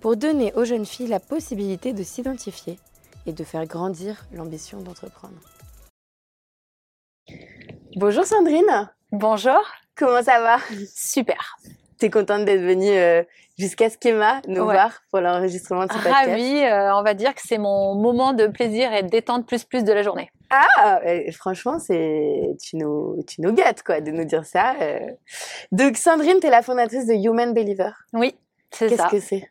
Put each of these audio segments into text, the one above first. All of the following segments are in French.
pour donner aux jeunes filles la possibilité de s'identifier et de faire grandir l'ambition d'entreprendre. Bonjour Sandrine Bonjour Comment ça va? Super T'es contente d'être venue euh, jusqu'à Schema nous Ouais. voir pour l'enregistrement de ce podcast? Ravie, euh, on va dire que c'est mon moment de plaisir et de détente plus plus de la journée. Ah, euh, franchement, c'est tu nous, tu nous gâtes quoi de nous dire ça. euh. Donc Sandrine, t'es la fondatrice de Human Believer. Oui, c'est Qu'est-ce ça. que c'est?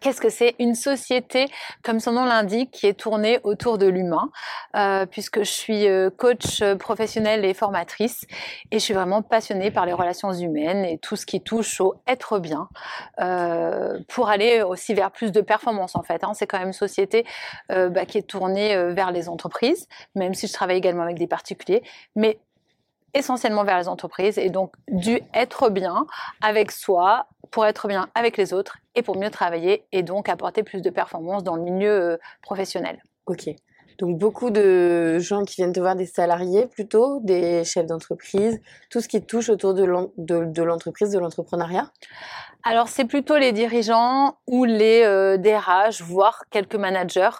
Qu'est-ce que c'est Une société, comme son nom l'indique, qui est tournée autour de l'humain, euh, puisque je suis euh, coach euh, professionnelle et formatrice, et je suis vraiment passionnée par les relations humaines et tout ce qui touche au être bien, euh, pour aller aussi vers plus de performance en fait. hein. C'est quand même une société euh, bah, qui est tournée euh, vers les entreprises, même si je travaille également avec des particuliers, mais essentiellement vers les entreprises et donc du être bien avec soi pour être bien avec les autres et pour mieux travailler et donc apporter plus de performance dans le milieu euh, professionnel. Ok. Donc beaucoup de gens qui viennent te voir, des salariés plutôt, des chefs d'entreprise, tout ce qui touche autour de l'en- de de l'entreprise, de l'entrepreneuriat. Alors c'est plutôt les dirigeants ou les euh, DRH, voire quelques managers.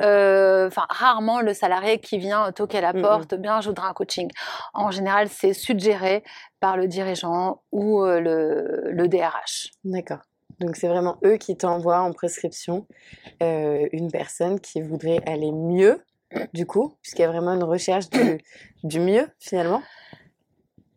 Euh, Enfin rarement le salarié qui vient toquer à la Mhm. porte, bien je voudrais un coaching. En général c'est suggéré par le dirigeant ou euh, le, le DRH. D'accord. Donc c'est vraiment eux qui t'envoient en prescription euh, une personne qui voudrait aller mieux, du coup, puisqu'il y a vraiment une recherche du, du mieux finalement.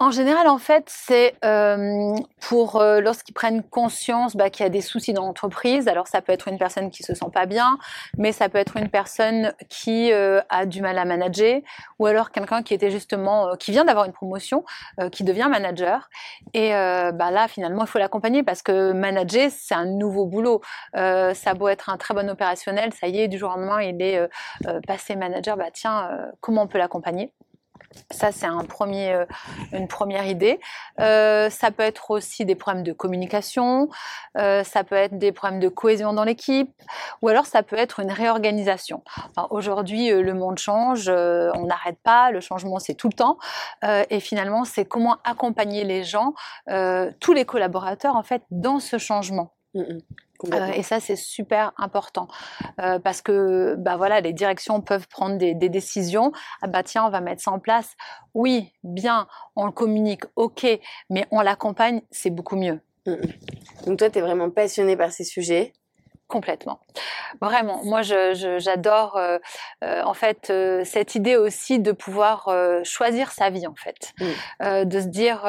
En général, en fait, c'est euh, pour euh, lorsqu'ils prennent conscience bah, qu'il y a des soucis dans l'entreprise. Alors, ça peut être une personne qui se sent pas bien, mais ça peut être une personne qui euh, a du mal à manager, ou alors quelqu'un qui était justement, qui vient d'avoir une promotion, qui devient manager. Et bah, là, finalement, il faut l'accompagner parce que manager, c'est un nouveau boulot. Ça beau être un très bon opérationnel, ça y est, du jour au lendemain, il est passé manager. Bah tiens, comment on peut l'accompagner? Ça, c'est un premier, euh, une première idée. Euh, ça peut être aussi des problèmes de communication, euh, ça peut être des problèmes de cohésion dans l'équipe, ou alors ça peut être une réorganisation. Aujourd'hui, le monde change, on n'arrête pas, le changement, c'est tout le temps. Et finalement, c'est comment accompagner les gens, tous les collaborateurs, en fait, dans ce changement. Mm, mm. Euh, et ça, c'est super important euh, parce que bah voilà, les directions peuvent prendre des, des décisions. Ah bah tiens, on va mettre ça en place. Oui, bien, on le communique, ok, mais on l'accompagne, c'est beaucoup mieux. Mm, mm. Donc toi, tu es vraiment passionnée par ces sujets. Complètement. Vraiment. Moi, j'adore euh, euh, en fait euh, cette idée aussi de pouvoir choisir sa vie en fait, Mm. Euh, de se dire,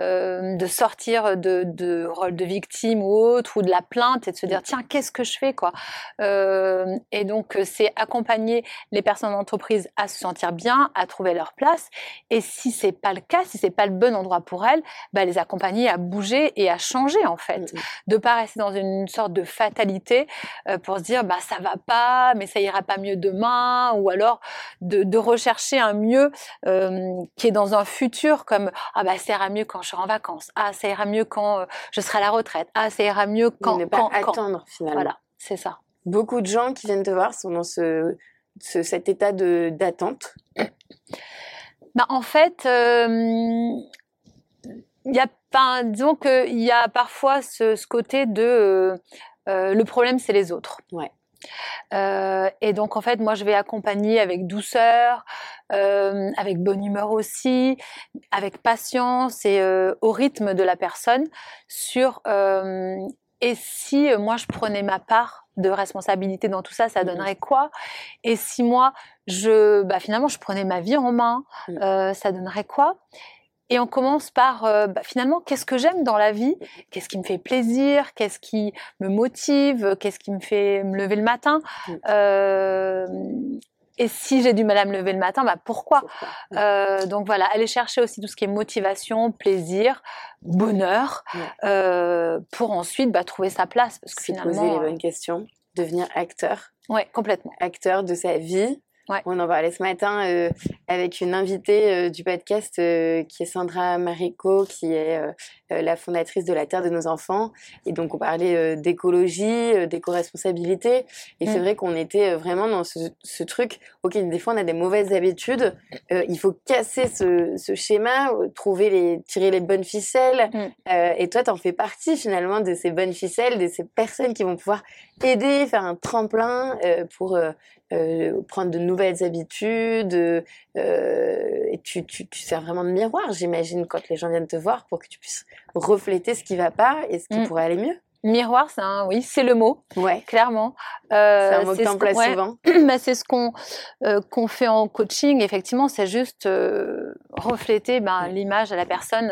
de sortir de, de rôle de victime ou autre ou de la plainte et de se dire tiens qu'est-ce que je fais quoi. Et donc c'est accompagner les personnes d'entreprise à se sentir bien, à trouver leur place. Et si c'est pas le cas, si c'est pas le bon endroit pour elles, bah, les accompagner à bouger et à changer en fait Mm, mm. de pas rester dans une sorte de fatalité euh, pour se dire bah ça va pas mais ça ira pas mieux demain ou alors de, de rechercher un mieux euh, qui est dans un futur comme ah bah ça ira mieux quand je serai en vacances ah ça ira mieux quand euh, je serai à la retraite ah ça ira mieux quand ne pas quand, quand. attendre finalement. voilà c'est ça Beaucoup de gens qui viennent te voir sont dans ce, ce- cet état de d'attente. Bah, en fait, euh, il y a disons qu'il y a parfois ce, ce côté de euh, euh, le problème, c'est les autres. Ouais. Euh, et donc, en fait, moi, je vais accompagner avec douceur, euh, avec bonne humeur aussi, avec patience et euh, au rythme de la personne sur et si moi je prenais ma part de responsabilité dans tout ça, ça Mhm. donnerait quoi? Et si moi je, bah, finalement, je prenais ma vie en main, euh, ça donnerait quoi? Et on commence par euh, bah, finalement, qu'est-ce que j'aime dans la vie? Qu'est-ce qui me fait plaisir? Qu'est-ce qui me motive? Qu'est-ce qui me fait me lever le matin? Mhm. Euh, Et si j'ai du mal à me lever le matin, bah pourquoi? Pourquoi? Euh, donc voilà, aller chercher aussi tout ce qui est motivation, plaisir, bonheur, Ouais. euh, pour ensuite bah, trouver sa place. Parce que finalement, poser les euh, bonnes questions. devenir acteur. Ouais, complètement. Acteur de sa vie. On en parlait ce matin euh, avec une invitée euh, du podcast euh, qui est Sandra Marico, qui est la fondatrice de la Terre de nos enfants. Et donc on parlait euh, d'écologie, euh, d'éco-responsabilité. Et c'est Mm. vrai qu'on était euh, vraiment dans ce, ce truc, ok, des fois on a des mauvaises habitudes, euh, il faut casser ce, ce schéma, euh, trouver les, tirer les bonnes ficelles. Mm. Euh, et toi, t'en fais partie finalement de ces bonnes ficelles, de ces personnes qui vont pouvoir aider, faire un tremplin euh, pour euh, euh, prendre de nouvelles habitudes. Et tu, tu, tu sers vraiment de miroir, j'imagine, quand les gens viennent te voir pour que tu puisses refléter ce qui va pas et ce qui Mm. pourrait aller mieux. Miroir, c'est un, oui, c'est le mot, Ouais, clairement. Euh, c'est un mot que ce t'emploies ouais, souvent. bah, c'est ce qu'on euh, qu'on fait en coaching. Effectivement, c'est juste euh, refléter ben, l'image à la personne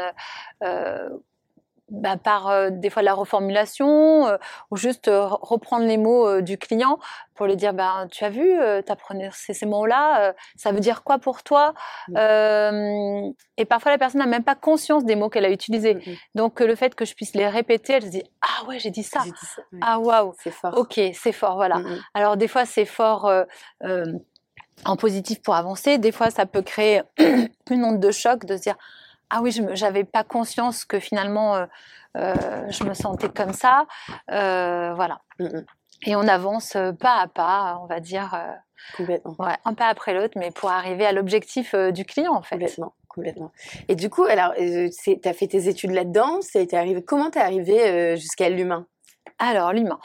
bah, par euh, des fois la reformulation euh, ou juste euh, reprendre les mots du client pour lui dire ben tu as vu, tu apprenais ces, ces mots-là, euh, ça veut dire quoi pour toi Mm. Euh, Et parfois la personne n'a même pas conscience des mots qu'elle a utilisés. Mhm. Donc euh, le fait que je puisse les répéter, elle se dit ah ouais j'ai dit ça, dit ah waouh, C'est fort. ok c'est fort voilà. Alors des fois c'est fort en positif pour avancer, des fois ça peut créer une onde de choc de se dire ah oui je n'avais pas conscience que finalement euh, euh, je me sentais comme ça, Euh, voilà. Mm, mm. Et on avance pas à pas, on va dire, Complètement. ouais, un pas après l'autre, mais pour arriver à l'objectif du client en fait. Complètement, complètement. Et du coup, alors, c'est- t'as fait tes études là-dedans, été arrivé. Comment t'es arrivé jusqu'à l'humain? Alors, l'humain.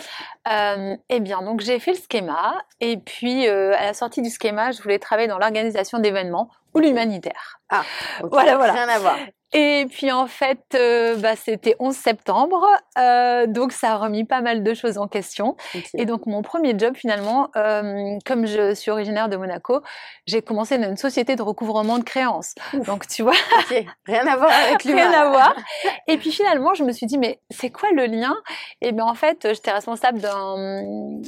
Euh, eh bien, donc j'ai fait le schéma, et puis euh, à la sortie du schéma, je voulais travailler dans l'organisation d'événements ou l'humanitaire. Ok, Voilà, voilà. Rien à voir. Et puis en fait, euh, bah, c'était 11 septembre, euh, donc ça a remis pas mal de choses en question. Et donc mon premier job finalement, euh, comme je suis originaire de Monaco, j'ai commencé dans une société de recouvrement de créances. Ouf. Donc tu vois, Rien à voir avec l'humain. rien à voir. Et puis finalement, je me suis dit, mais c'est quoi le lien? Et bien en fait, j'étais responsable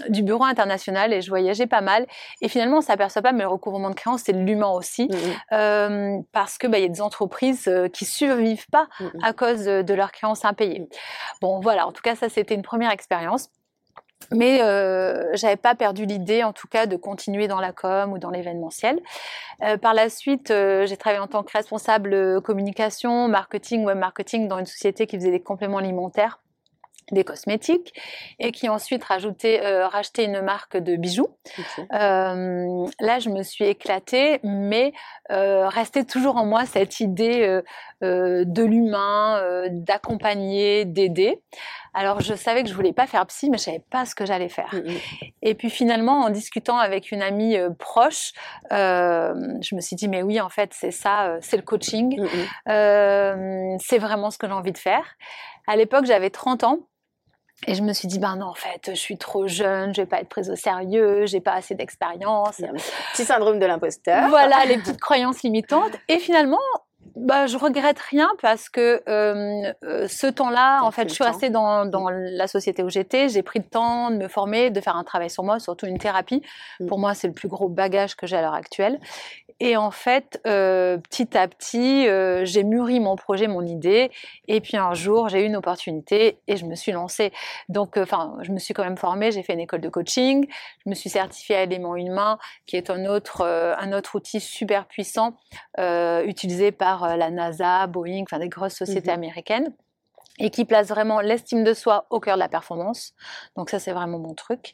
du bureau international et je voyageais pas mal. Et finalement, on s'aperçoit pas, mais le recouvrement de créances, c'est l'humain aussi. Mm, mm, Euh, parce que bah, y a des entreprises euh, qui survivent pas mm, mm. à cause de, de leurs créances impayées. Bon, voilà, en tout cas, ça, c'était une première expérience. Mais euh, j'avais pas perdu l'idée, en tout cas, de continuer dans la com ou dans l'événementiel. Euh, par la suite, euh, j'ai travaillé en tant que responsable euh, communication, marketing, web marketing dans une société qui faisait des compléments alimentaires, des cosmétiques, et qui ensuite rajouté, euh, racheté une marque de bijoux. Euh, là, je me suis éclatée, mais euh, restait toujours en moi cette idée euh, euh, de l'humain, euh, d'accompagner, d'aider. Alors, je savais que je voulais pas faire psy, mais je savais pas ce que j'allais faire. Mm, mm. Et puis finalement, en discutant avec une amie proche, euh, je me suis dit, mais oui, en fait, c'est ça, euh, c'est le coaching. Mm, mm. Euh, c'est vraiment ce que j'ai envie de faire. À l'époque, j'avais 30 ans. Et je me suis dit, ben non, en fait, je suis trop jeune, je vais pas être prise au sérieux, j'ai pas assez d'expérience. Petit syndrome de l'imposteur. Voilà les petites croyances limitantes. Et finalement, bah, je regrette rien parce que euh, euh, ce temps-là, en fait, je suis restée dans, dans la société où j'étais. J'ai pris le temps de me former, de faire un travail sur moi, surtout une thérapie. Mm. Pour moi, c'est le plus gros bagage que j'ai à l'heure actuelle. Et en fait, euh, petit à petit, euh, j'ai mûri mon projet, mon idée. Et puis un jour, j'ai eu une opportunité et je me suis lancée. Donc, euh, enfin, je me suis quand même formée. J'ai fait une école de coaching. Je me suis certifiée à élément humain, qui est un autre, un autre outil super puissant utilisé par la NASA, Boeing, enfin des grosses sociétés Mhm. américaines et qui place vraiment l'estime de soi au cœur de la performance. Donc ça, c'est vraiment mon truc.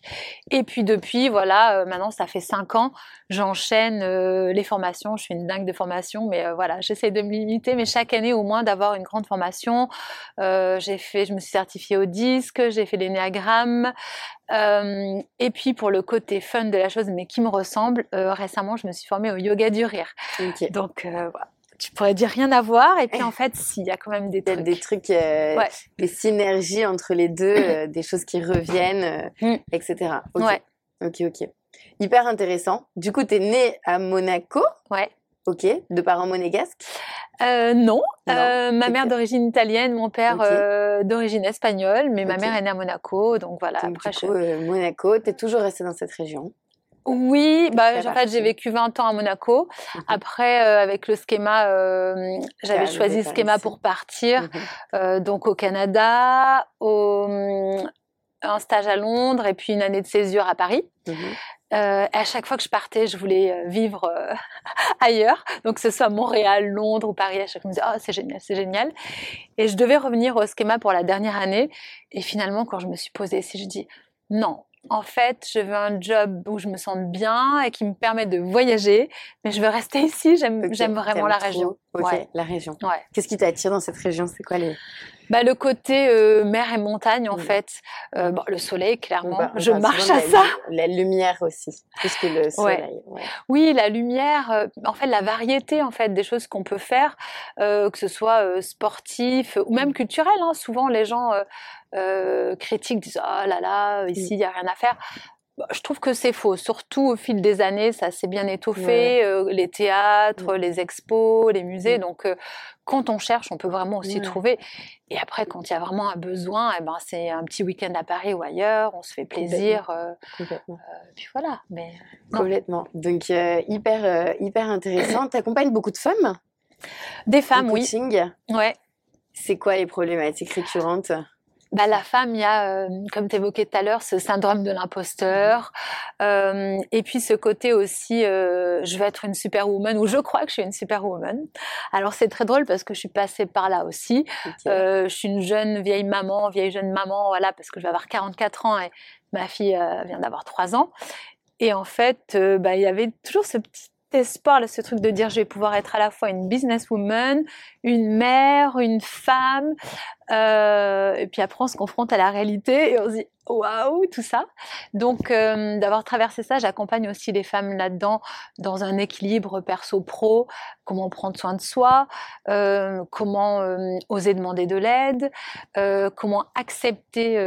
Et puis depuis, voilà, euh, maintenant, ça fait cinq ans, j'enchaîne euh, les formations. Je suis une dingue de formation, mais euh, voilà, j'essaie de me limiter, mais chaque année au moins d'avoir une grande formation. J'ai fait, je me suis certifiée au disque, j'ai fait l'énéagramme. Et puis pour le côté fun de la chose, mais qui me ressemble, récemment, je me suis formée au yoga du rire. Donc voilà. Tu pourrais dire rien à voir, et puis en fait, si, il y a quand même des trucs. des trucs, euh, Ouais. des synergies entre les deux, euh, des choses qui reviennent, euh, Mm. etc. Ok. Ouais. Ok, ok. Hyper intéressant. Du coup, tu es né à Monaco, Ouais. ok, de parents monégasques. Euh, non, Non, Euh, ma mère d'origine italienne, mon père euh, d'origine espagnole, mais ma mère est née à Monaco, donc voilà. Donc, après, du je- coup, euh, Monaco, tu es toujours resté dans cette région. Oui, bah, en fait, j'ai vécu 20 ans à Monaco. Mhm. Après, euh, avec le schéma, euh, j'avais choisi le par schéma pour partir, Mhm. euh, donc au Canada, au, un stage à Londres et puis une année de césure à Paris. Mhm. Euh, à chaque fois que je partais, je voulais vivre euh, ailleurs, donc que ce soit Montréal, Londres ou Paris. À chaque fois, je me disais, oh, c'est génial, c'est génial. Et je devais revenir au schéma pour la dernière année. Et finalement, quand je me suis posée ici, je dis, non, en fait, je veux un job où je me sente bien et qui me permet de voyager, mais je veux rester ici. J'aime, vraiment la région. Ouais. la région. Ouais. Qu'est-ce qui t'attire dans cette région? C'est quoi les Bah, le côté euh, mer et montagne, en Mm. fait. Euh, bon, le soleil, clairement. On je parle marche à ça. La lumière aussi, plus que le soleil. ouais. Oui, la lumière, euh, en fait, la variété en fait des choses qu'on peut faire, que ce soit sportif ou même culturel. hein. Souvent, les gens critiquent, disent oh là là, ici il y a rien à faire. Bah, Je trouve que c'est faux. Surtout au fil des années, ça s'est bien étoffé. Ouais. euh, les théâtres, les expos, les musées. Mm. Donc, euh, quand on cherche, on peut vraiment aussi trouver. Et après, quand il y a vraiment un besoin, eh ben, c'est un petit week-end à Paris ou ailleurs. On se fait plaisir. euh, Complètement. puis voilà. Mais. Complètement. Donc, euh, hyper, euh, hyper intéressant. Tu accompagnes beaucoup de femmes? Des femmes, oui. coaching. Ouais. C'est quoi les problématiques récurrentes? Bah, la femme, il y a, euh, comme tu évoquais tout à l'heure, ce syndrome de l'imposteur. Euh, et puis ce côté aussi, euh, je veux être une superwoman, ou je crois que je suis une superwoman. Alors c'est très drôle parce que je suis passée par là aussi. Ok. Euh, je suis une jeune vieille maman, vieille jeune maman, voilà, parce que je vais avoir 44 ans et ma fille euh, vient d'avoir 3 ans. Et en fait, euh, bah, il y avait toujours ce petit espoir, là, ce truc de dire je vais pouvoir être à la fois une businesswoman, une mère, une femme. Euh, et puis après, on se confronte à la réalité et on se dit waouh, tout ça. Donc, euh, d'avoir traversé ça, j'accompagne aussi les femmes là-dedans dans un équilibre perso-pro, comment prendre soin de soi, euh, comment oser demander de l'aide, comment accepter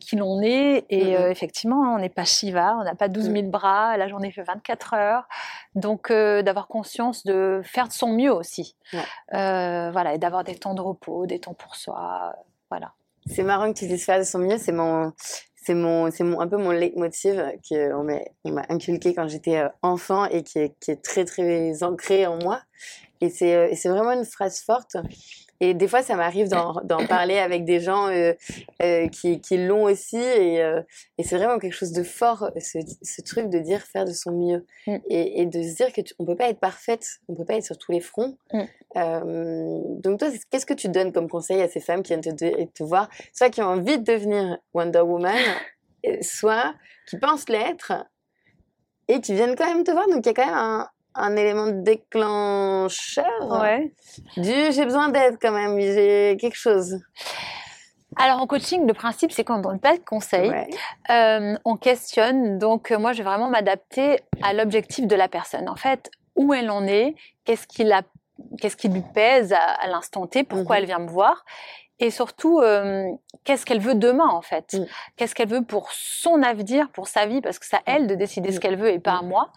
qui l'on est. Et Mhm. euh, effectivement, on n'est pas Shiva, on n'a pas 12 000 bras, la journée fait 24 heures. Donc, d'avoir conscience de faire de son mieux aussi. Ouais. Voilà, et d'avoir des temps de repos, des temps pour soi. C'est marrant que tu dises faire de son mieux. C'est mon, c'est mon, c'est mon, un peu mon leitmotiv qu'on m'a, inculqué quand j'étais euh, enfant et qui est, qui est très, très ancré en moi. Et c'est, euh, et c'est vraiment une phrase forte. Et des fois, ça m'arrive d'en, parler avec des gens euh, euh, qui, qui l'ont aussi. Et, euh, et c'est vraiment quelque chose de fort, ce, ce truc de dire faire de son mieux. Mm. Et, et de se dire qu'on ne peut pas être parfaite, on ne peut pas être sur tous les fronts. Mm. Euh, donc toi, qu'est-ce que tu donnes comme conseil à ces femmes qui viennent te, te, te voir, soit qui ont envie de devenir Wonder Woman, et soit qui pensent l'être et qui viennent quand même te voir? Donc il y a quand même un, un élément déclencheur Ouais. du j'ai besoin d'aide quand même, j'ai quelque chose. Alors en coaching, le principe, c'est qu'on ne donne pas de conseils, Ouais. euh, on questionne. Donc euh, moi, je vais vraiment m'adapter à l'objectif de la personne. En fait, où elle en est, qu'est-ce qui, la, qu'est-ce qui lui pèse à, à l'instant T, pourquoi Mhm. elle vient me voir. Et surtout, euh, qu'est-ce qu'elle veut demain en fait? Mm. Qu'est-ce qu'elle veut pour son avenir, pour sa vie? Parce que c'est à elle de décider ce Mm. qu'elle veut et pas à moi.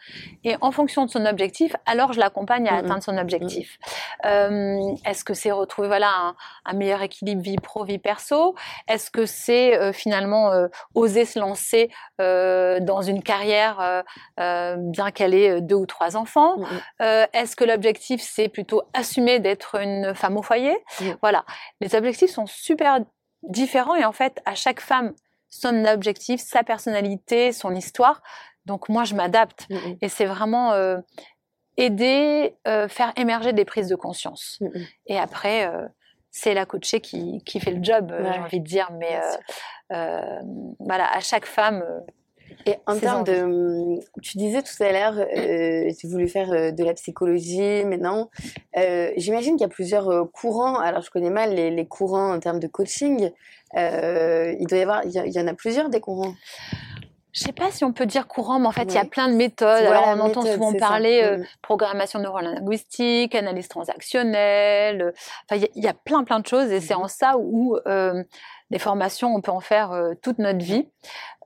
Et en fonction de son objectif, alors je l'accompagne à Mm, mm. atteindre son objectif. Euh, Est-ce que c'est retrouver voilà un, un meilleur équilibre vie pro vie perso? Est-ce que c'est euh, finalement oser se lancer dans une carrière bien qu'elle ait deux ou trois enfants? Mm, mm. Est-ce que l'objectif c'est plutôt assumer d'être une femme au foyer? Mm. Voilà, les objectifs sont super différents et en fait à chaque femme son objectif, sa personnalité, son histoire. Donc moi je m'adapte Mm, mm. et c'est vraiment euh, aider, euh, faire émerger des prises de conscience. Mm. Et après, euh, c'est la coachée qui, qui fait le job, Ouais. j'ai envie de dire. Mais voilà, à chaque femme. Et en termes de, hum, tu disais tout à l'heure, euh, tu voulais faire euh, de la psychologie, mais non. Euh, J'imagine qu'il y a plusieurs euh, courants. Alors, je connais mal les, les courants en termes de coaching. Euh, il doit y avoir, il y, en a plusieurs des courants. je sais pas si on peut dire courant, mais en fait, il y a plein de méthodes. Voilà, Alors, on entend souvent c'est parler euh, Mm. programmation neurolinguistique, analyse transactionnelle. euh, Enfin, il y a- il y, a plein, plein de choses. Et c'est Mhm. en ça où euh, des formations, on peut en faire euh, toute notre vie.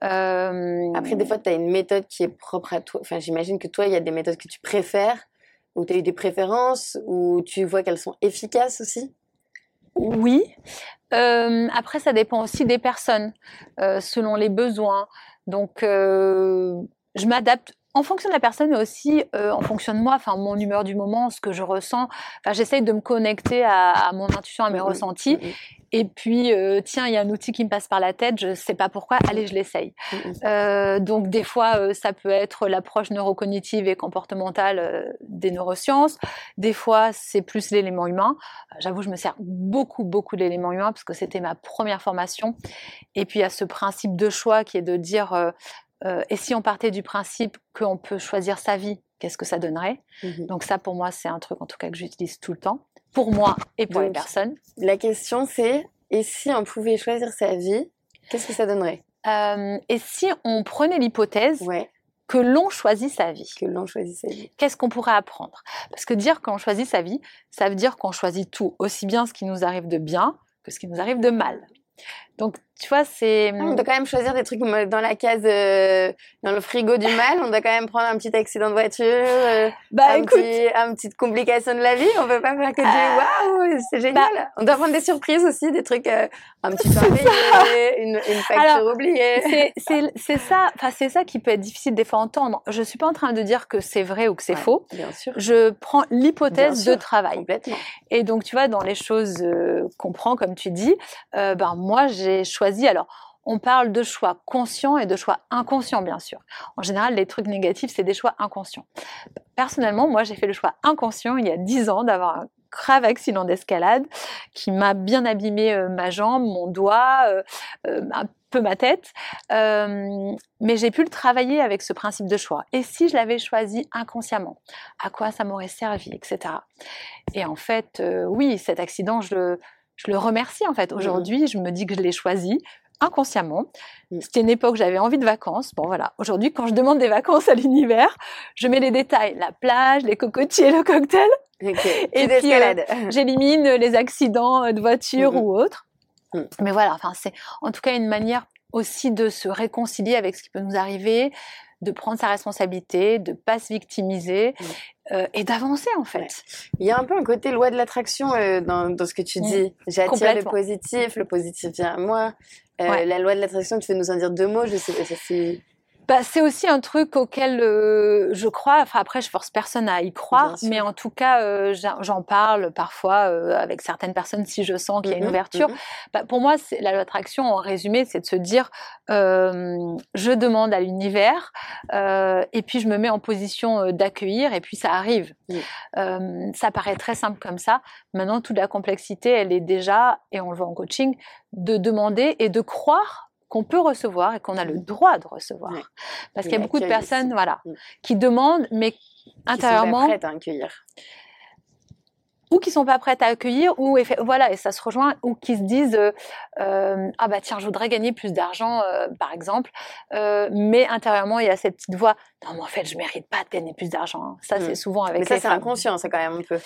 Euh, Après, des fois, tu as une méthode qui est propre à toi. Enfin, j'imagine que toi, il y a des méthodes que tu préfères, ou tu as eu des préférences, ou tu vois qu'elles sont efficaces aussi? Oui. Euh, après, ça dépend aussi des personnes, selon les besoins. Donc, je m'adapte en fonction de la personne, mais aussi euh, en fonction de moi, enfin mon humeur du moment, ce que je ressens. Enfin, j'essaye de me connecter à, à, mon intuition, à mes Mhm, ressentis. mhm, Et puis, euh, tiens, il y a un outil qui me passe par la tête, je sais pas pourquoi, allez, je l'essaye. Euh, donc, des fois, ça peut être l'approche neurocognitive et comportementale des neurosciences. Des fois, c'est plus l'élément humain. J'avoue, je me sers beaucoup, beaucoup de l'élément humain parce que c'était ma première formation. Et puis, il y a ce principe de choix qui est de dire, euh, et si on partait du principe qu'on peut choisir sa vie, qu'est-ce que ça donnerait? Mhm. Donc ça, pour moi, c'est un truc en tout cas que j'utilise tout le temps, pour moi et pour les personnes. La question c'est, et si on pouvait choisir sa vie, qu'est-ce que ça donnerait? Euh, et si on prenait l'hypothèse Ouais, que l'on choisit sa vie, que l'on choisit sa vie. qu'est-ce qu'on pourrait apprendre? Parce que dire qu'on choisit sa vie, ça veut dire qu'on choisit tout, aussi bien ce qui nous arrive de bien que ce qui nous arrive de mal. Donc, tu vois, c'est... Ah, on doit quand même choisir des trucs dans la case, euh, dans le frigo du mal. On doit quand même prendre un petit accident de voiture, euh, Bah un, écoute, petit, un petite complication de la vie. On peut pas faire que du waouh, c'est génial. on doit prendre des surprises aussi, des trucs, euh, un petit payé, une, une facture Alors, oubliée. c'est- ça, enfin c'est ça qui peut être difficile des fois à entendre. Je suis pas en train de dire que c'est vrai ou que c'est Ouais, faux. Bien sûr, Je prends l'hypothèse de travail. complètement. Et donc, tu vois, dans les choses euh, qu'on prend, comme tu dis, euh, ben moi, j'ai choisi. Alors, on parle de choix conscients et de choix inconscients, bien sûr. En général, les trucs négatifs, c'est des choix inconscients. Personnellement, moi, j'ai fait le choix inconscient il y a 10 ans d'avoir un grave accident d'escalade qui m'a bien abîmé euh, ma jambe, mon doigt, euh, euh, un peu ma tête. Mais j'ai pu le travailler avec ce principe de choix. Et si je l'avais choisi inconsciemment, à quoi ça m'aurait servi, etc. Et en fait, oui, cet accident, je le, je le remercie en fait. Mhm. Aujourd'hui, je me dis que je l'ai choisi inconsciemment. Mhm. C'était une époque où j'avais envie de vacances. Bon voilà, aujourd'hui, quand je demande des vacances à l'univers, je mets les détails, la plage, les cocotiers, le cocktail. Et puis, escalade. J'élimine les accidents de voiture ou autres. Mais voilà, enfin, c'est en tout cas une manière aussi de se réconcilier avec ce qui peut nous arriver, de prendre sa responsabilité, de pas se victimiser Mhm. euh, et d'avancer en fait. Ouais. Il y a un peu un côté loi de l'attraction euh, dans, dans ce que tu Mm. dis. J'attire le positif, le positif vient à moi. Euh, Ouais. La loi de l'attraction, tu veux nous en dire deux mots Je sais pas si Bah, c'est aussi un truc auquel euh, je crois. Enfin, après, je force personne à y croire, mais en tout cas, euh, j'en parle parfois euh, avec certaines personnes si je sens qu'il y a une Mhm, ouverture. mhm. Bah, pour moi, la loi d'attraction, en résumé, c'est de se dire euh, je demande à l'univers euh, et puis je me mets en position euh, d'accueillir et puis ça arrive. Ça paraît très simple comme ça. Maintenant, toute la complexité, elle est déjà, et on le voit en coaching, de demander et de croire qu'on peut recevoir et qu'on a le droit de recevoir. Ouais. Parce qu'il y a beaucoup de personnes aussi. voilà, Mm. qui demandent, mais Qui sont pas intérieurement, prêtes à accueillir. ou qui sont pas prêtes à accueillir, ou voilà, et ça se rejoint, ou qui se disent euh, euh, ah bah tiens, je voudrais gagner plus d'argent, euh, par exemple, mais intérieurement il y a cette petite voix non mais en fait je mérite pas de gagner plus d'argent. hein. Ça Mm. c'est souvent avec Mais ça, c'est inconscient, ça, quand même, un peu.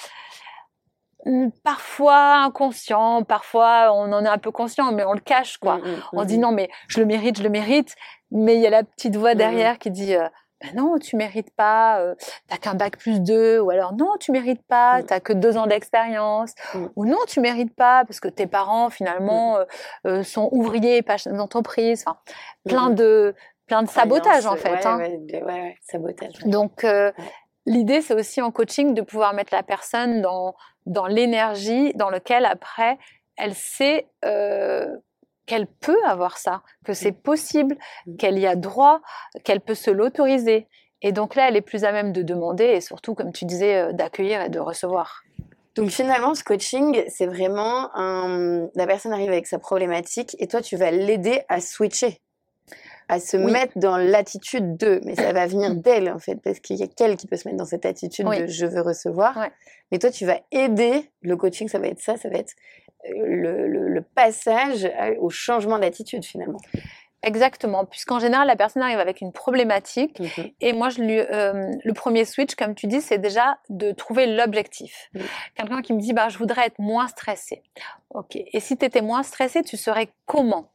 Parfois inconscient, parfois on en est un peu conscient, mais on le cache quoi. Mm, mm, On mm, dit non mais je le mérite, je le mérite, mais il y a la petite voix derrière qui dit euh, Ben non, tu mérites pas, euh, t'as qu'un bac plus deux, ou alors non, tu mérites pas, t'as que deux ans d'expérience, ou non, tu mérites pas parce que tes parents finalement euh, euh, sont ouvriers, pas d'entreprise, enfin plein de plein de sabotage en fait. Ouais, hein. ouais, ouais, sabotage. Donc, euh, l'idée, c'est aussi en coaching de pouvoir mettre la personne dans, dans l'énergie dans lequel après, elle sait euh, qu'elle peut avoir ça, que c'est possible, Mm. qu'elle y a droit, qu'elle peut se l'autoriser. Et donc là, elle est plus à même de demander et surtout, comme tu disais, euh, d'accueillir et de recevoir. Donc finalement, ce coaching, c'est vraiment un... la personne arrive avec sa problématique et toi, tu vas l'aider à switcher, à se Oui. mettre dans l'attitude de. Mais ça va venir d'elle en fait, parce qu'il y a qu'elle qui peut se mettre dans cette attitude Oui. de je veux recevoir. Ouais. Mais toi, tu vas aider le coaching, ça va être ça, ça va être euh, le, le- le passage à- au changement d'attitude finalement. Exactement, puisqu'en général, la personne arrive avec une problématique Mhm. Et moi, je lui, euh, le premier switch, comme tu dis, c'est déjà de trouver l'objectif. Oui. Quelqu'un qui me dit, bah, je voudrais être moins stressé. Ok. Et si tu étais moins stressé, tu serais comment?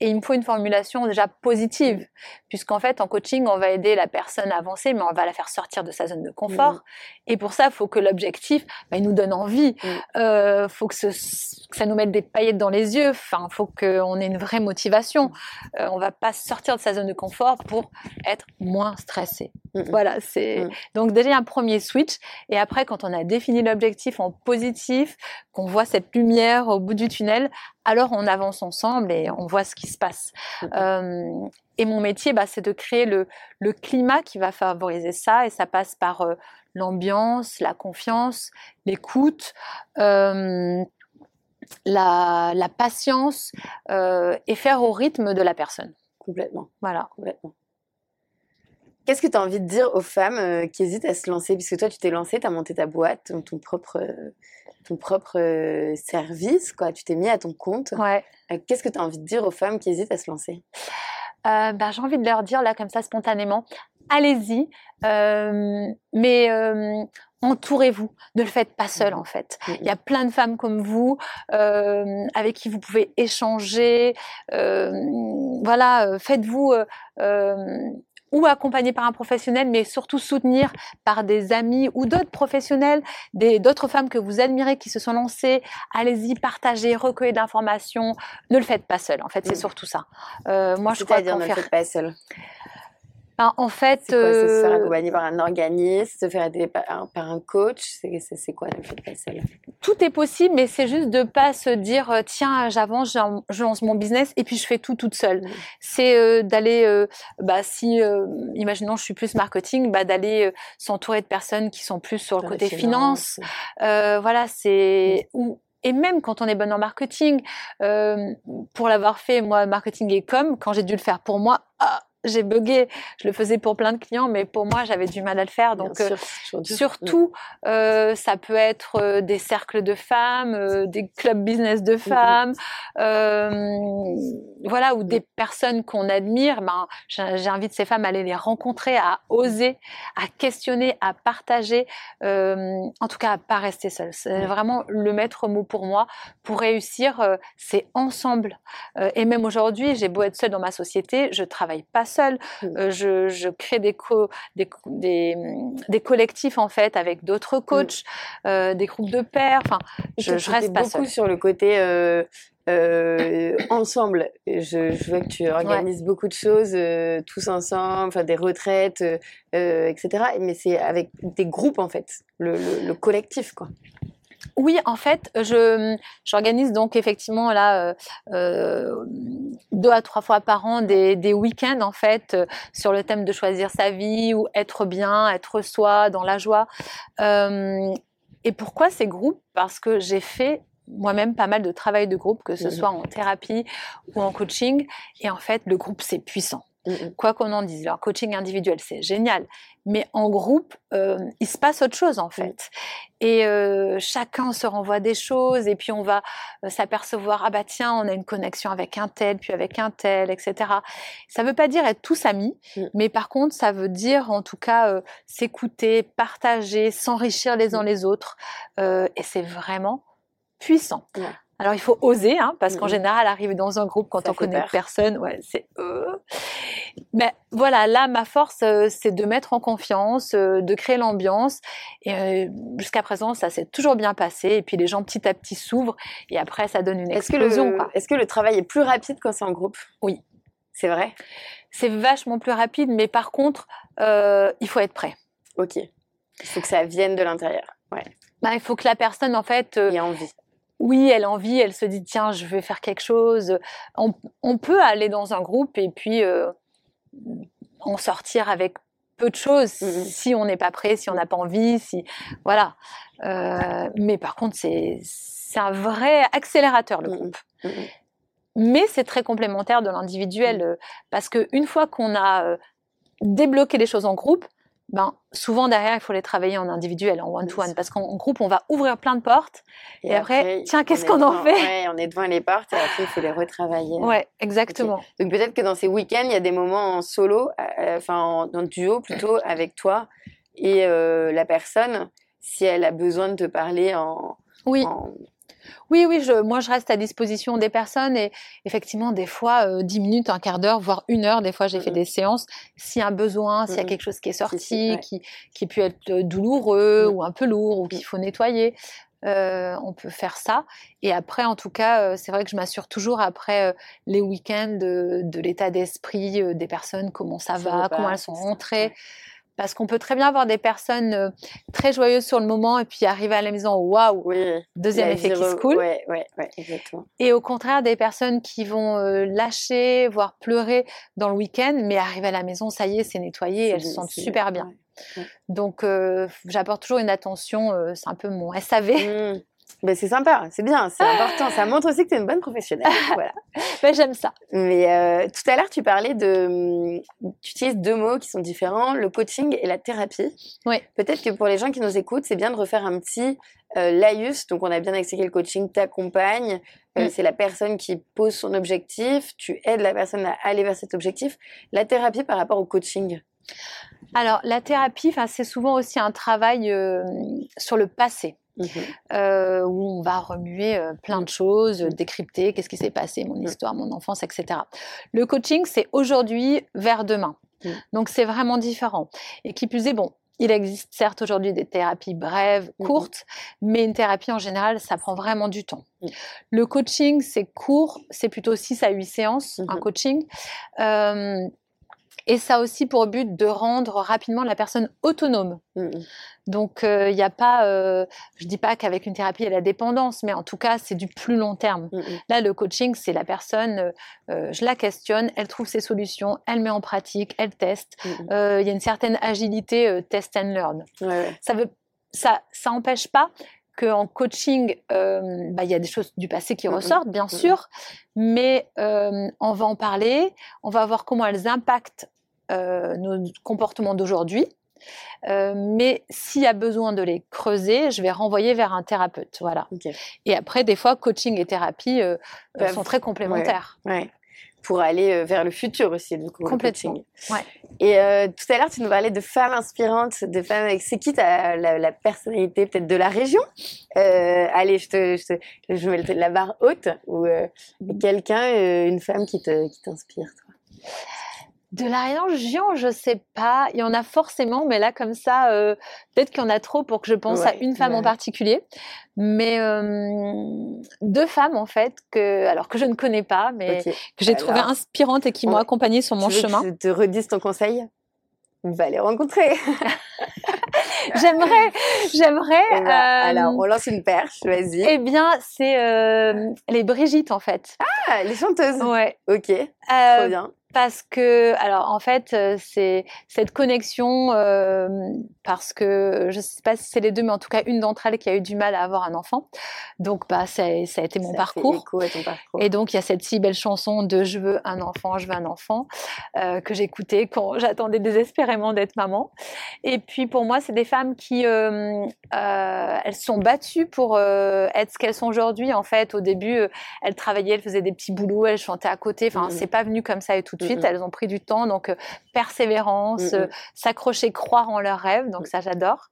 Et il me faut une formulation déjà positive, puisqu'en fait, en coaching, on va aider la personne à avancer, mais on va la faire sortir de sa zone de confort. Et pour ça, il faut que l'objectif, bah, il nous donne envie. Il euh, faut que, ça nous mette des paillettes dans les yeux. Enfin, faut qu'on ait une vraie motivation. Euh, on va pas sortir de sa zone de confort pour être moins stressé. Voilà, c'est donc déjà un premier switch. Et après, quand on a défini l'objectif en positif, qu'on voit cette lumière au bout du tunnel, alors on avance ensemble et on voit ce qui se passe. Euh, et mon métier, bah, c'est de créer le, climat qui va favoriser ça, et ça passe par euh, l'ambiance, la confiance, l'écoute. Euh, la, la, patience et faire au rythme de la personne. Complètement. Voilà. Complètement. Qu'est-ce que tu as envie de dire aux femmes qui hésitent à se lancer? Puisque toi, tu t'es lancé, tu as monté ta boîte, ton propre ton propre euh, service, quoi. Tu t'es mis à ton compte. Ouais. Euh, qu'est-ce que tu as envie de dire aux femmes qui hésitent à se lancer? Euh, bah, J'ai envie de leur dire, là, comme ça, spontanément, allez-y, mais entourez-vous. Ne le faites pas seul, mmh. en fait. Mmh. Il y a plein de femmes comme vous, avec qui vous pouvez échanger. voilà, faites-vous ou accompagné par un professionnel, mais surtout soutenir par des amis ou d'autres professionnels, d'autres femmes que vous admirez qui se sont lancées. Allez-y, partagez, recueillez d'informations. Ne le faites pas seul. En fait, c'est surtout ça. Euh, moi, je crois dire ne le faites pas seul. Ben, en fait, c'est se faire euh, accompagner par un organisme, se faire aider par, un coach, c'est quoi le fait de Tout est possible, mais c'est juste de pas se dire euh, tiens j'avance, je lance mon business et puis je fais tout toute seule. Mmh. C'est euh, d'aller, bah si, imaginons je suis plus marketing, bah d'aller s'entourer de personnes qui sont plus sur le côté finance. voilà, c'est mmh. et même quand on est bonne en marketing, pour l'avoir fait moi marketing et com, quand j'ai dû le faire pour moi. Ah, j'ai bugué. Je le faisais pour plein de clients, mais pour moi, j'avais du mal à le faire. Donc, euh, surtout, euh, ça peut être euh, des cercles de femmes, des clubs business de femmes, voilà, ou des personnes qu'on admire. Ben, j'invite ces femmes à aller les rencontrer, à oser, à questionner, à partager. en tout cas, à pas rester seule. C'est vraiment le maître mot pour moi. Pour réussir, c'est ensemble. et même aujourd'hui, j'ai beau être seule dans ma société, je travaille pas seule. Mmh. Euh, je, crée des, des, collectifs en fait avec d'autres mmh. coachs, euh, des groupes de pairs. Enfin, je, je reste pas beaucoup sur le côté euh, ensemble. Je, vois que tu organises beaucoup de choses tous ensemble, enfin des retraites, etc. Mais c'est avec des groupes en fait, le, le collectif quoi. Oui, en fait, je j'organise donc effectivement là euh, euh, deux à trois fois par an des, des week-ends en fait euh, sur le thème de choisir sa vie ou être bien, être soi, dans la joie. et pourquoi ces groupes? Parce que j'ai fait moi-même pas mal de travail de groupe, que ce mmh soit en thérapie ou en coaching, et en fait le groupe c'est puissant. Mmh Quoi qu'on en dise, leur coaching individuel, c'est génial. Mais en groupe, euh, il se passe autre chose en mmh. fait. Et euh, chacun se renvoie des choses et puis on va euh, s'apercevoir, ah bah tiens, on a une connexion avec un tel, puis avec un tel, etc. Ça ne veut pas dire être tous amis, mmh. mais par contre, ça veut dire en tout cas s'écouter, partager, s'enrichir les uns les autres. et c'est vraiment puissant. Alors il faut oser, hein, parce qu'en général, arriver dans un groupe quand on connaît personne, ouais, c'est. Euh... Mais voilà, là, ma force, euh, c'est de mettre en confiance, euh, de créer l'ambiance. Et euh, jusqu'à présent, ça s'est toujours bien passé. Et puis les gens petit à petit s'ouvrent, et après, ça donne une explosion. Est-ce que, le travail est plus rapide quand c'est en groupe? Oui. C'est vrai? C'est vachement plus rapide, mais par contre, il faut être prêt. Ok. Il faut que ça vienne de l'intérieur. Ouais. Bah, il faut que la personne, en fait, ait envie oui, elle a envie, elle se dit tiens, je vais faire quelque chose. On, peut aller dans un groupe et puis euh, en sortir avec peu de choses mmh si on n'est pas prêt, si on n'a pas envie, si voilà. Euh, mais par contre, c'est un vrai accélérateur le mmh groupe. Mmh mais c'est très complémentaire de l'individuel euh, parce que une fois qu'on a débloqué les choses en groupe, ben, souvent derrière, il faut les travailler en individuel, en one-to-one, parce qu'en groupe, on va ouvrir plein de portes, et, après, tiens, qu'est-ce qu'on en fait? ouais, On est devant les portes, et après, il faut les retravailler. Ouais, exactement. Donc peut-être que dans ces week-ends, il y a des moments en solo, euh, enfin en, en, duo plutôt, avec toi et euh, la personne, si elle a besoin de te parler en... Oui. Oui, oui, je, moi je reste à disposition des personnes et effectivement, des fois, euh, 10 minutes, un quart d'heure, voire une heure, des fois j'ai fait Mhm. des séances. S'il y a un besoin, s'il y a Mhm. quelque chose qui est sorti, si, ouais. qui, qui peut être euh, douloureux ou un peu lourd ou qu'il faut nettoyer, euh, on peut faire ça. Et après, en tout cas, euh, c'est vrai que je m'assure toujours après euh, les week-ends de, de l'état d'esprit des personnes, comment ça Ça va, va comment elles sont rentrées. Parce qu'on peut très bien avoir des personnes euh, très joyeuses sur le moment et puis arriver à la maison, waouh, Oui. deuxième effet qui se coule. Ouais, ouais, ouais, exactement. Et au contraire, des personnes qui vont euh, lâcher, voire pleurer dans le week-end, mais arriver à la maison, ça y est, c'est nettoyé, elles se sentent super bien. ouais. Donc, euh, j'apporte toujours une attention, euh, c'est un peu mon SAV. Mmh. Ben, c'est sympa, c'est bien, c'est important. Ça montre aussi que tu es une bonne professionnelle. voilà. Ben, J'aime ça. Mais euh, tout à l'heure, tu parlais de. Tu utilises deux mots qui sont différents, le coaching et la thérapie. Oui. Peut-être que pour les gens qui nous écoutent, c'est bien de refaire un petit euh, laïus. Donc, on a bien expliqué le coaching t'accompagne. Euh, Mm. C'est la personne qui pose son objectif. Tu aides la personne à aller vers cet objectif. La thérapie par rapport au coaching. Alors, la thérapie, c'est souvent aussi un travail euh, sur le passé. Mhm. euh, où on va remuer euh, plein de choses, Mm. euh, décrypter qu'est-ce qui s'est passé, mon histoire, mon enfance, etc. Le coaching, c'est aujourd'hui vers demain. Donc c'est vraiment différent. Et qui plus est, bon, il existe certes aujourd'hui des thérapies brèves, courtes, mais une thérapie en général, ça prend vraiment du temps. Le coaching, c'est court, c'est plutôt 6 à 8 séances, un coaching. Euh, et ça a aussi pour but de rendre rapidement la personne autonome. Donc, il n'y a pas, euh, je dis pas qu'avec une thérapie, il y a la dépendance, mais en tout cas, c'est du plus long terme. Mhm. Là, le coaching, c'est la personne, euh, euh, je la questionne, elle trouve ses solutions, elle met en pratique, elle teste. Euh, Il y a une certaine agilité, euh, test and learn. Ouais, ouais. Ça veut, ça, ça empêche pas qu'en coaching, euh, bah, il y a des choses du passé qui Mhm. ressortent, bien sûr, mais euh, on va en parler, on va voir comment elles impactent euh, nos comportements d'aujourd'hui. Euh, mais s'il y a besoin de les creuser, je vais renvoyer vers un thérapeute. Voilà. Et après, des fois, coaching et thérapie euh, euh, Peuvent- sont très complémentaires. Ouais. Pour aller vers le futur aussi, du coup. Complètement. Ouais. Et euh, tout à l'heure, tu nous parlais de femmes inspirantes, de femmes avec. C'est qui ta, la, la personnalité peut-être de la région? Allez, je te, je te, je mets la barre haute ou euh, quelqu'un, une femme qui te, qui t'inspire. toi? De la région, je sais pas. Il y en a forcément, mais là, comme ça, euh, peut-être qu'il y en a trop pour que je pense à une femme ouais. en particulier. Mais euh, deux femmes, en fait, que, alors que je ne connais pas, mais que j'ai trouvées Alors, inspirantes et qui m'ont on- accompagnée sur mon tu veux chemin. Que je te redise ton conseil? Va les rencontrer. J'aimerais, j'aimerais. Ben, euh, Alors, on lance une perche, vas-y. eh bien, c'est euh, les Brigitte, en fait. Ah, les chanteuses. Ouais. Ok, Euh, trop bien. Parce que, alors en fait, euh, c'est cette connexion, euh, parce que je sais pas si c'est les deux, mais en tout cas une d'entre elles qui a eu du mal à avoir un enfant. Donc, bah, ça, a- ça a été mon Ça fait parcours. écho à ton parcours. Et donc, il y a cette si belle chanson de Je veux un enfant, je veux un enfant, euh, que j'écoutais quand j'attendais désespérément d'être maman. Et puis, pour moi, c'est des femmes qui, euh, elles sont battues pour être ce qu'elles sont aujourd'hui. En fait, au début, elles travaillaient, elles faisaient des petits boulots, elles chantaient à côté. Enfin, Mhm. c'est pas venu comme ça et tout de suite. Mhm. Elles ont pris du temps. Donc, euh, persévérance, euh, s'accrocher, croire en leurs rêves. Donc, ça, j'adore.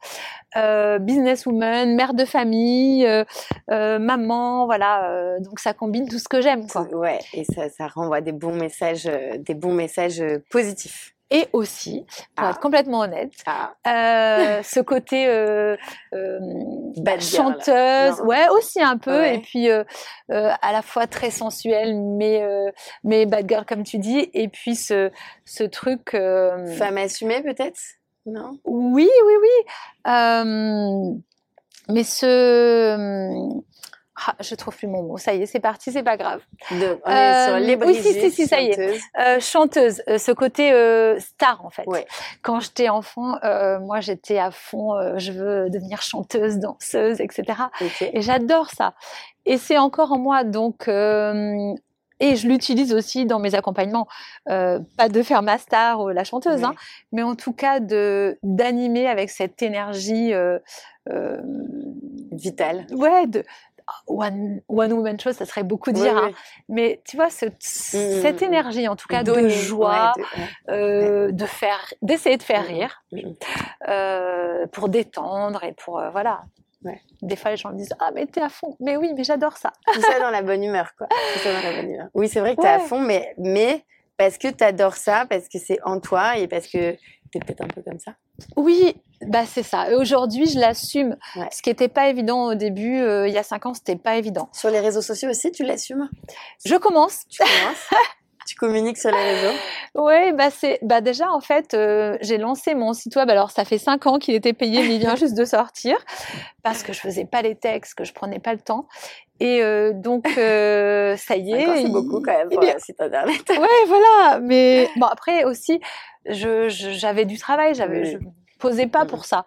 Euh, businesswoman, mère de famille, euh, maman, voilà. donc, ça combine tout ce que j'aime. Ouais, et ça, ça renvoie des bons messages, des bons messages positifs. Et aussi, pour Ah. être complètement honnête, Ah, euh, ce côté euh, euh, bah, chanteuse, ouais, aussi un peu, Ouais. et puis à la fois très sensuelle, mais mais bad girl comme tu dis, et puis ce ce truc. femme assumée peut-être? Non? Oui, oui, oui. mais ce ah, je trouve plus mon mot. Ça y est, c'est parti, c'est pas grave. De- On est Euh, sur les oui, si, si, si, ça y est. chanteuses. Euh, chanteuse, euh, ce côté star en fait. Ouais. Quand j'étais enfant, moi j'étais à fond, je veux devenir chanteuse, danseuse, etc. Et j'adore ça. Et c'est encore en moi, donc. et je l'utilise aussi dans mes accompagnements, Euh, pas de faire ma star ou la chanteuse, hein, mais en tout cas de d'animer avec cette énergie, euh, euh, Vitale. ouais, de one, one woman show, ça serait beaucoup dire, hein. mais tu vois ce, Mm, cette mm, mm. énergie en tout cas de joie, ouais, de- ouais. euh, de faire, d'essayer de faire rire, euh, pour détendre et pour euh, voilà. Des fois, les gens me disent Ah, mais t'es à fond. Mais oui, mais j'adore ça. Tout ça dans la bonne humeur, quoi. Tout ça dans la bonne humeur. Oui, c'est vrai que t'es à fond, mais, mais parce que t'adores ça, parce que c'est en toi et parce que t'es peut-être un peu comme ça. Oui, bah c'est ça. Et aujourd'hui, je l'assume. Ouais. Ce qui n'était pas évident au début, euh, il y a cinq ans, c'était pas évident. Sur les réseaux sociaux aussi, tu l'assumes? Je commence. Tu commences? Tu communiques sur les réseaux? Oui, bah c'est bah déjà en fait, euh, j'ai lancé mon site web. Alors ça fait cinq ans qu'il était payé, mais il vient juste de sortir parce que je faisais pas les textes, que je prenais pas le temps. Et euh, donc euh, ça y est. C'est il- beaucoup quand même pour est- un site internet. Ouais, voilà. Mais bon, après aussi, je, je- j'avais du travail, j'avais, Oui. Posais pas pour ça.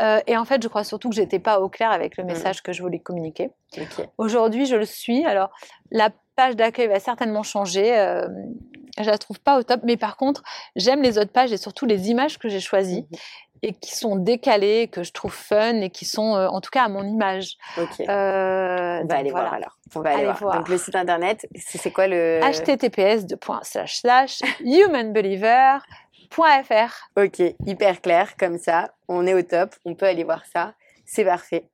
Euh, et en fait, je crois surtout que j'étais pas au clair avec le message que je voulais communiquer. Aujourd'hui, je le suis. Alors, la page d'accueil va certainement changer. Euh, je la trouve pas au top, mais par contre, j'aime les autres pages et surtout les images que j'ai choisies Mhm. et qui sont décalées, que je trouve fun et qui sont, euh, en tout cas, à mon image. Ok. Euh, On donc va aller voilà. voir alors. On va aller, Allez voir. voir. Donc le site internet, c'est quoi le https humanbeliever.fr Ok, hyper clair comme ça. On est au top. On peut aller voir ça. C'est parfait.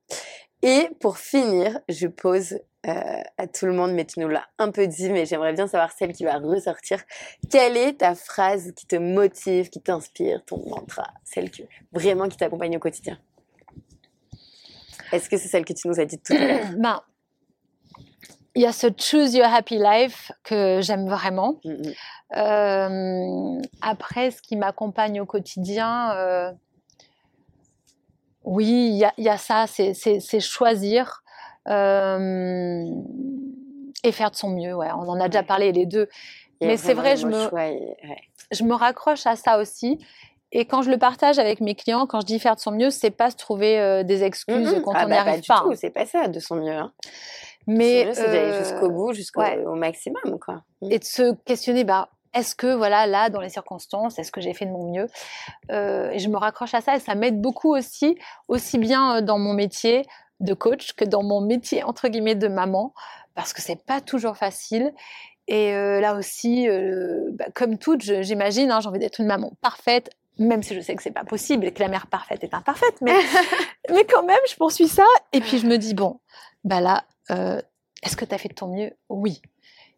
Et pour finir, je pose euh, à tout le monde, mais tu nous l'as un peu dit, mais j'aimerais bien savoir celle qui va ressortir. Quelle est ta phrase qui te motive, qui t'inspire, ton mantra, celle que vraiment qui t'accompagne au quotidien? Est-ce que c'est celle que tu nous as dit tout à l'heure? Ben, il y a ce Choose Your Happy Life que j'aime vraiment. Mhm. Euh, après, ce qui m'accompagne au quotidien, euh, oui, il y a, il y a ça, c'est choisir euh, et faire de son mieux. Ouais, on en a déjà parlé les deux. Il Mais c'est vrai, je me- choix et- ouais. Je me raccroche à ça aussi. Et quand je le partage avec mes clients, quand je dis faire de son mieux, c'est pas se trouver euh, des excuses Mhm. quand Ah on n'y bah, pas arrive du pas. tout, hein. c'est pas ça, de son mieux. Hein. Mais c'est d'aller euh, jusqu'au bout, jusqu'au ouais. maximum, quoi. Mhm. et de se questionner, bah, est-ce que voilà, là, dans les circonstances, est-ce que j'ai fait de mon mieux? Euh, Et je me raccroche à ça et ça m'aide beaucoup aussi, aussi bien euh, dans mon métier de coach que dans mon métier entre guillemets de maman, parce que c'est pas toujours facile. Et euh, là aussi, euh, bah, comme toutes, je- j'imagine, hein, j'ai envie d'être une maman parfaite, même si je sais que c'est pas possible et que la mère parfaite est imparfaite, mais, mais quand même, je poursuis ça. Et puis je me dis bon, bah là, euh, est-ce que tu as fait de ton mieux? Oui.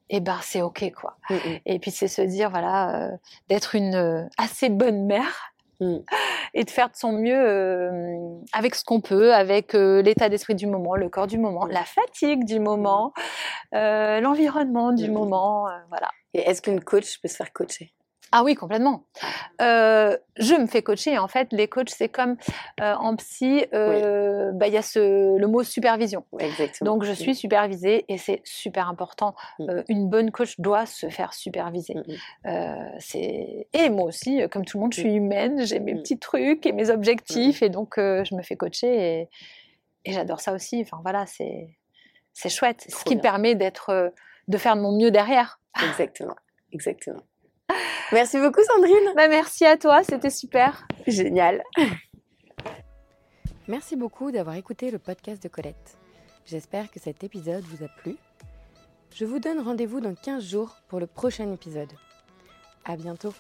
Et ben c'est ok quoi. Mhm. Et puis c'est se dire voilà euh, d'être une euh, assez bonne mère Mm. et de faire de son mieux euh, avec ce qu'on peut, avec l'état d'esprit du moment, le corps du moment, Mm. la fatigue du moment, l'environnement du Mm. moment, voilà. Et est-ce qu'une coach peut se faire coacher? Ah oui, complètement. Euh, je me fais coacher. En fait, les coachs, c'est comme euh, en psy, euh, bah, il y a ce, le mot supervision. Exactement. Donc, je suis supervisée et c'est super important. Mm. Euh, une bonne coach doit se faire superviser. Euh, c'est et moi aussi, comme tout le monde, je suis humaine, j'ai mes Mm. petits trucs et mes objectifs et donc je me fais coacher et, et j'adore ça aussi. Enfin voilà, c'est chouette. Ce qui me permet d'être, de faire de mon mieux derrière. Exactement. Exactement. Merci beaucoup, Sandrine. Bah, merci à toi, c'était super. Génial. Merci beaucoup d'avoir écouté le podcast de Colette. J'espère que cet épisode vous a plu. Je vous donne rendez-vous dans 15 jours pour le prochain épisode. À bientôt.